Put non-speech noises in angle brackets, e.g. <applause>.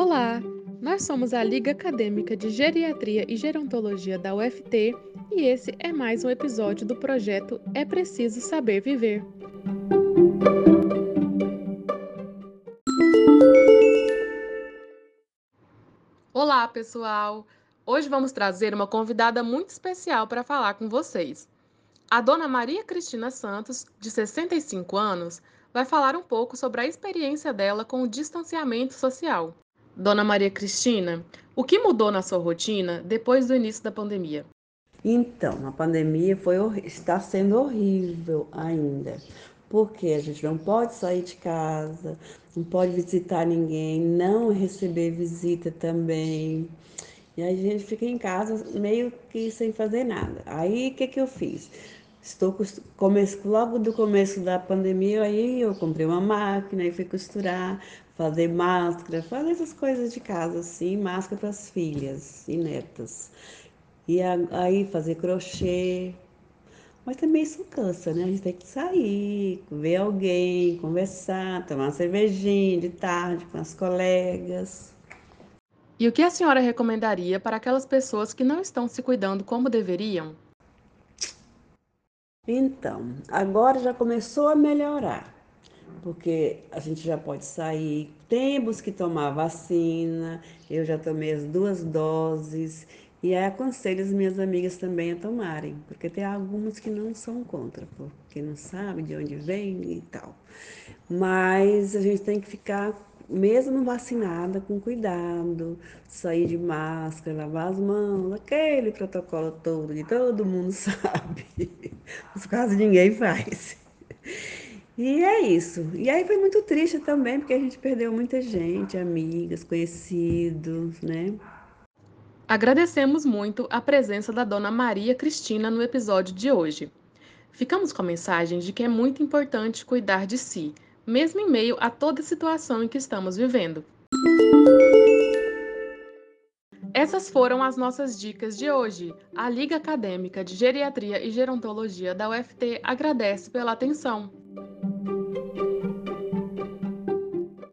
Olá! Nós somos a Liga Acadêmica de Geriatria e Gerontologia da UFT e esse é mais um episódio do projeto É Preciso Saber Viver. Olá, pessoal! Hoje vamos trazer uma convidada muito especial para falar com vocês. A dona Maria Cristina Santos, de 65 anos, vai falar um pouco sobre a experiência dela com o distanciamento social. Dona Maria Cristina, o que mudou na sua rotina depois do início da pandemia? Então, a pandemia foi, está sendo horrível ainda, porque a gente não pode sair de casa, não pode visitar ninguém, não receber visita também. E a gente fica em casa meio que sem fazer nada. Aí o que, que eu fiz? Estou começo, logo do começo da pandemia, aí eu comprei uma máquina e fui costurar, fazer máscara, fazer essas coisas de casa, assim, máscara para as filhas e netas. E aí fazer crochê. Mas também isso cansa, né? A gente tem que sair, ver alguém, conversar, tomar uma cervejinha de tarde com as colegas. E o que a senhora recomendaria para aquelas pessoas que não estão se cuidando como deveriam? Então, agora já começou a melhorar, porque a gente já pode sair. Temos que tomar vacina, eu já tomei as duas doses e aí aconselho as minhas amigas também a tomarem, porque tem algumas que não são contra, porque não sabe de onde vem e tal. Mas a gente tem que ficar mesmo vacinada, com cuidado, sair de máscara, lavar as mãos, aquele protocolo todo que todo mundo <laughs> sabe, mas quase ninguém faz. E é isso. E aí foi muito triste também, porque a gente perdeu muita gente, amigas, conhecidos, né? Agradecemos muito a presença da dona Maria Cristina no episódio de hoje. Ficamos com a mensagem de que é muito importante cuidar de si mesmo em meio a toda a situação em que estamos vivendo. Essas foram as nossas dicas de hoje. A Liga Acadêmica de Geriatria e Gerontologia da UFT agradece pela atenção.